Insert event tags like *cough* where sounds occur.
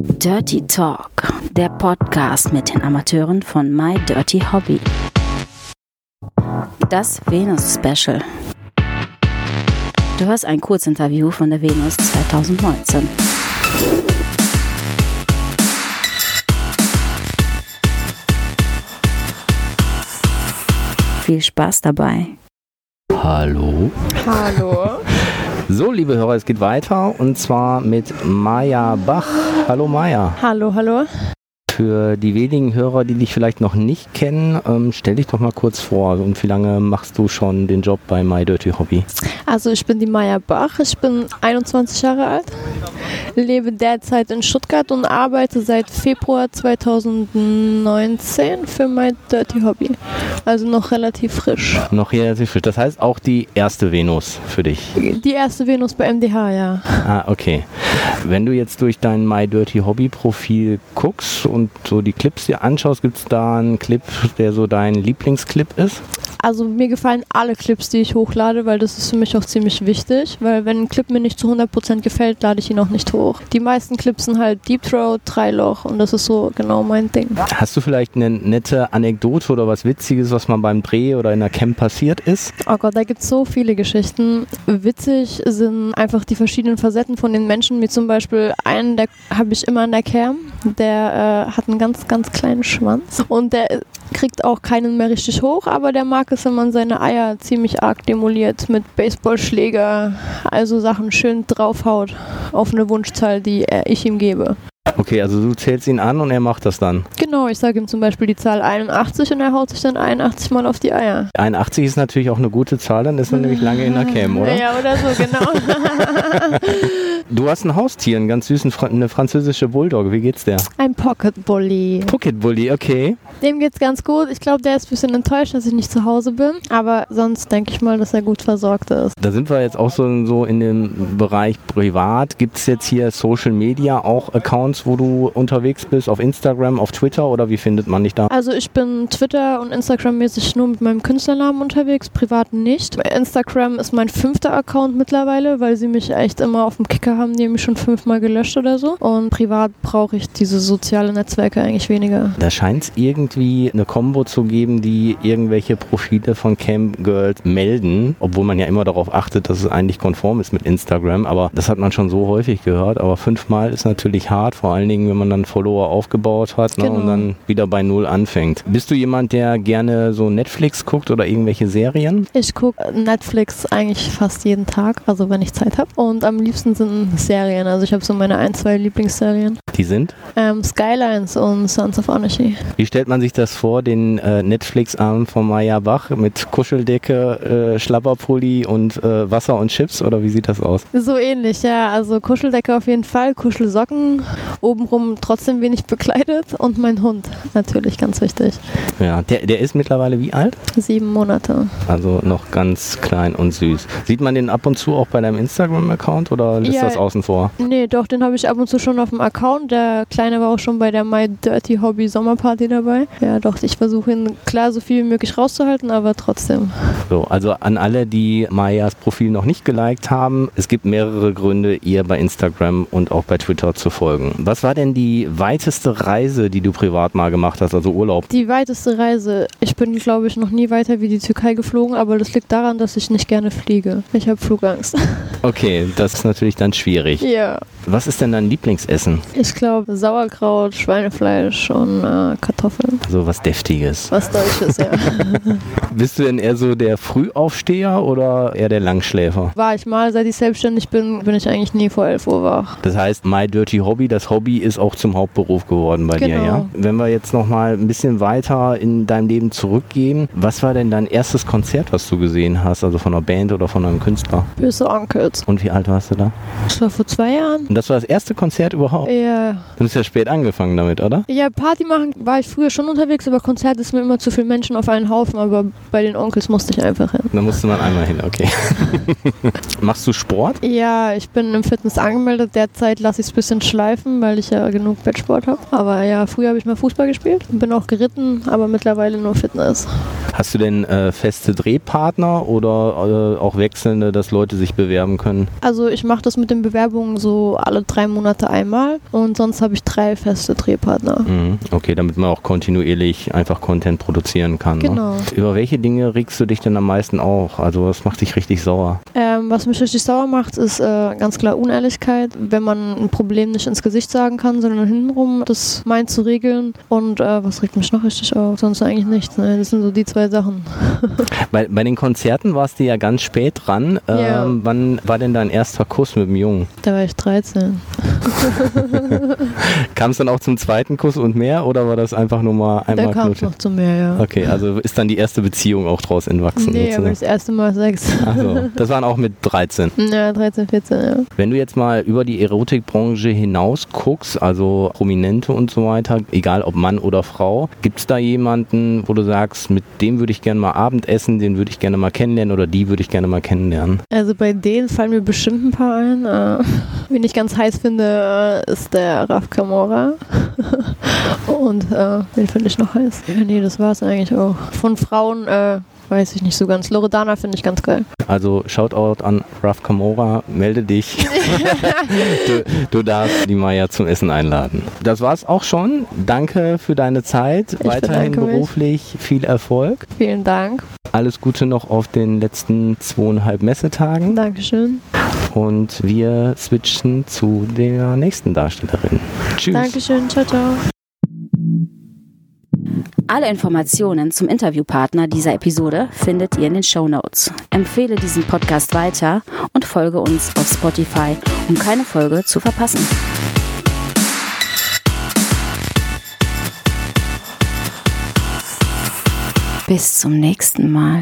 Dirty Talk, der Podcast mit den Amateuren von My Dirty Hobby. Das Venus Special. Du hörst ein Kurzinterview von der Venus 2019. Viel Spaß dabei. Hallo. Hallo. So, liebe Hörer, es geht weiter und zwar mit Maja Bach. Hallo Maja. Hallo, hallo. Für die wenigen Hörer, die dich vielleicht noch nicht kennen, ähm, stell dich doch mal kurz vor. Und wie lange machst du schon den Job bei My Dirty Hobby? Also ich bin die Maya Bach, ich bin 21 Jahre alt, lebe derzeit in Stuttgart und arbeite seit Februar 2019 für My Dirty Hobby. Also noch relativ frisch. Noch relativ frisch. Das heißt auch die erste Venus für dich. Die erste Venus bei MDH, ja. Ah, okay. Wenn du jetzt durch dein My Dirty Hobby Profil guckst und so die Clips dir anschaust, gibt es da einen Clip, der so dein Lieblingsclip ist? Also mir gefallen alle Clips, die ich hochlade, weil das ist für mich auch ziemlich wichtig, weil wenn ein Clip mir nicht zu 100% gefällt, lade ich ihn auch nicht hoch. Die meisten Clips sind halt Deep Throat, Dreiloch und das ist so genau mein Ding. Hast du vielleicht eine nette Anekdote oder was Witziges, was mal beim Dreh oder in der Camp passiert ist? Oh Gott, da gibt es so viele Geschichten. Witzig sind einfach die verschiedenen Facetten von den Menschen, wie zum Beispiel einen, der habe ich immer in der Cam, der äh, hat einen ganz, ganz kleinen Schwanz und der kriegt auch keinen mehr richtig hoch, aber der mag es, wenn man seine Eier ziemlich arg demoliert mit Baseballschläger, also Sachen schön draufhaut auf eine Wunschzahl, die ich ihm gebe. Okay, also du zählst ihn an und er macht das dann. Genau, ich sage ihm zum Beispiel die Zahl 81 und er haut sich dann 81 Mal auf die Eier. 81 ist natürlich auch eine gute Zahl, dann ist man nämlich lange in der Cam, oder? Ja, oder so, genau. *laughs* *laughs* du hast ein Haustier, einen ganz süßen, eine französische Bulldog. Wie geht's der? Ein Pocket Bully. Pocket Bully, okay. Dem geht's ganz gut. Ich glaube, der ist ein bisschen enttäuscht, dass ich nicht zu Hause bin. Aber sonst denke ich mal, dass er gut versorgt ist. Da sind wir jetzt auch so, so in dem Bereich privat. Gibt es jetzt hier Social Media auch Accounts, wo du unterwegs bist? Auf Instagram, auf Twitter oder wie findet man dich da? Also ich bin Twitter und Instagram-mäßig nur mit meinem Künstlernamen unterwegs, privat nicht. Instagram ist mein fünfter Account mittlerweile, weil sie mich echt immer auf dem Kicker haben, die mich schon fünfmal gelöscht oder so. Und privat brauche ich diese sozialen Netzwerke eigentlich weniger. Da scheint es irgendwie eine Combo zu geben, die irgendwelche Profile von Camgirls melden, obwohl man ja immer darauf achtet, dass es eigentlich konform ist mit Instagram. Aber das hat man schon so häufig gehört. Aber fünfmal ist natürlich hart, vor allen Dingen, wenn man dann Follower aufgebaut hat ne, genau. und dann wieder bei Null anfängt. Bist du jemand, der gerne so Netflix guckt oder irgendwelche Serien? Ich gucke Netflix eigentlich fast jeden Tag, also wenn ich Zeit habe. Und am liebsten sind Serien. Also ich habe so meine ein, zwei Lieblingsserien. Die sind? Ähm, Skylines und Sons of Anarchy. Wie stellt man sich das vor, den äh, Netflix-Abend von Maya Bach mit Kuscheldecke, äh, Schlapperpulli und äh, Wasser und Chips oder wie sieht das aus? So ähnlich, ja. Also Kuscheldecke auf jeden Fall, Kuschelsocken, obenrum trotzdem wenig bekleidet und mein Hund natürlich ganz wichtig. Ja, der, der ist mittlerweile wie alt? Sieben Monate. Also noch ganz klein und süß. Sieht man den ab und zu auch bei deinem Instagram-Account oder lässt ja, das außen vor? Nee, doch, den habe ich ab und zu schon auf dem Account. Der Kleine war auch schon bei der My Dirty Hobby Sommerparty dabei. Ja, doch, ich versuche ihn klar so viel wie möglich rauszuhalten, aber trotzdem. So, also an alle, die Mayas Profil noch nicht geliked haben, es gibt mehrere Gründe, ihr bei Instagram und auch bei Twitter zu folgen. Was war denn die weiteste Reise, die du privat mal gemacht hast, also Urlaub? Die weiteste Reise, ich bin, glaube ich, noch nie weiter wie die Türkei geflogen, aber das liegt daran, dass ich nicht gerne fliege. Ich habe Flugangst. Okay, das ist natürlich dann schwierig. Ja. Was ist denn dein Lieblingsessen? Ich glaube Sauerkraut, Schweinefleisch und äh, Kartoffeln. So was Deftiges. Was Deutsches, ja. *laughs* Bist du denn eher so der Frühaufsteher oder eher der Langschläfer? War ich mal, seit ich selbstständig bin, bin ich eigentlich nie vor 11 Uhr wach. Das heißt, My Dirty Hobby, das Hobby ist auch zum Hauptberuf geworden bei genau. dir, ja? Wenn wir jetzt nochmal ein bisschen weiter in deinem Leben zurückgehen, was war denn dein erstes Konzert, was du gesehen hast, also von einer Band oder von einem Künstler? Böse Onkels. Und wie alt warst du da? Das war vor zwei Jahren. Und das war das erste Konzert überhaupt? Ja. Du bist ja spät angefangen damit, oder? Ja, Party machen war ich früher schon unterwegs, aber Konzert ist mir immer zu viele Menschen auf einen Haufen, aber bei den Onkels musste ich einfach hin. Da musste man einmal hin, okay. *laughs* Machst du Sport? Ja, ich bin im Fitness angemeldet. Derzeit lasse ich es ein bisschen schleifen, weil ich ja genug Bettsport habe. Aber ja, früher habe ich mal Fußball gespielt und bin auch geritten, aber mittlerweile nur Fitness. Hast du denn äh, feste Drehpartner oder äh, auch wechselnde, dass Leute sich bewerben können? Also ich mache das mit den Bewerbungen so alle drei Monate einmal und sonst habe ich drei feste Drehpartner. Mhm. Okay, damit man auch kontinuierlich einfach Content produzieren kann. Ne? Genau. Über welche Dinge regst du dich denn am meisten auch? Also was macht dich richtig sauer? Ähm, was mich richtig sauer macht, ist äh, ganz klar Unehrlichkeit. Wenn man ein Problem nicht ins Gesicht sagen kann, sondern hintenrum das meint zu regeln. Und äh, was regt mich noch richtig auf? Sonst eigentlich nichts. Ne? Das sind so die zwei Sachen. *laughs* Bei, bei den Konzerten warst du ja ganz spät dran. Ähm, Ja. Wann war denn dein erster Kuss mit dem Jungen? Da war ich 13. *laughs* Kam es dann auch zum zweiten Kuss und mehr oder war das einfach nur mal Da einmal kam es noch zu mehr, ja. Okay, also ist dann die erste Beziehung auch draus entwachsen. Nee, aber das erste Mal Sex. Achso, *laughs* das waren auch mit 13. Ja, 13, 14, ja. Wenn du jetzt mal über die Erotikbranche hinaus guckst, also Prominente und so weiter, egal ob Mann oder Frau, gibt es da jemanden, wo du sagst, mit dem würde ich gerne mal Abendessen, den würde ich gerne mal kennenlernen oder die würde ich gerne mal kennenlernen? Also bei denen fallen mir bestimmt ein paar ein. Äh, *laughs* wen ich ganz heiß finde, äh, ist der Raf Kamora. *laughs* Und äh, wen finde ich noch heiß? Ja, nee, das war es eigentlich auch. Von Frauen äh, weiß ich nicht so ganz. Loredana finde ich ganz geil. Also Shoutout an Raf Kamora, melde dich. *laughs* du, du darfst die Maya zum Essen einladen. Das war's auch schon. Danke für deine Zeit. Ich Weiterhin bedanke mich. beruflich viel Erfolg. Vielen Dank. Alles Gute noch auf den letzten zweieinhalb Messetagen. Dankeschön. Und wir switchen zu der nächsten Darstellerin. Tschüss. Dankeschön. Ciao, ciao. Alle Informationen zum Interviewpartner dieser Episode findet ihr in den Show Notes. Empfehle diesen Podcast weiter und folge uns auf Spotify, um keine Folge zu verpassen. Bis zum nächsten Mal.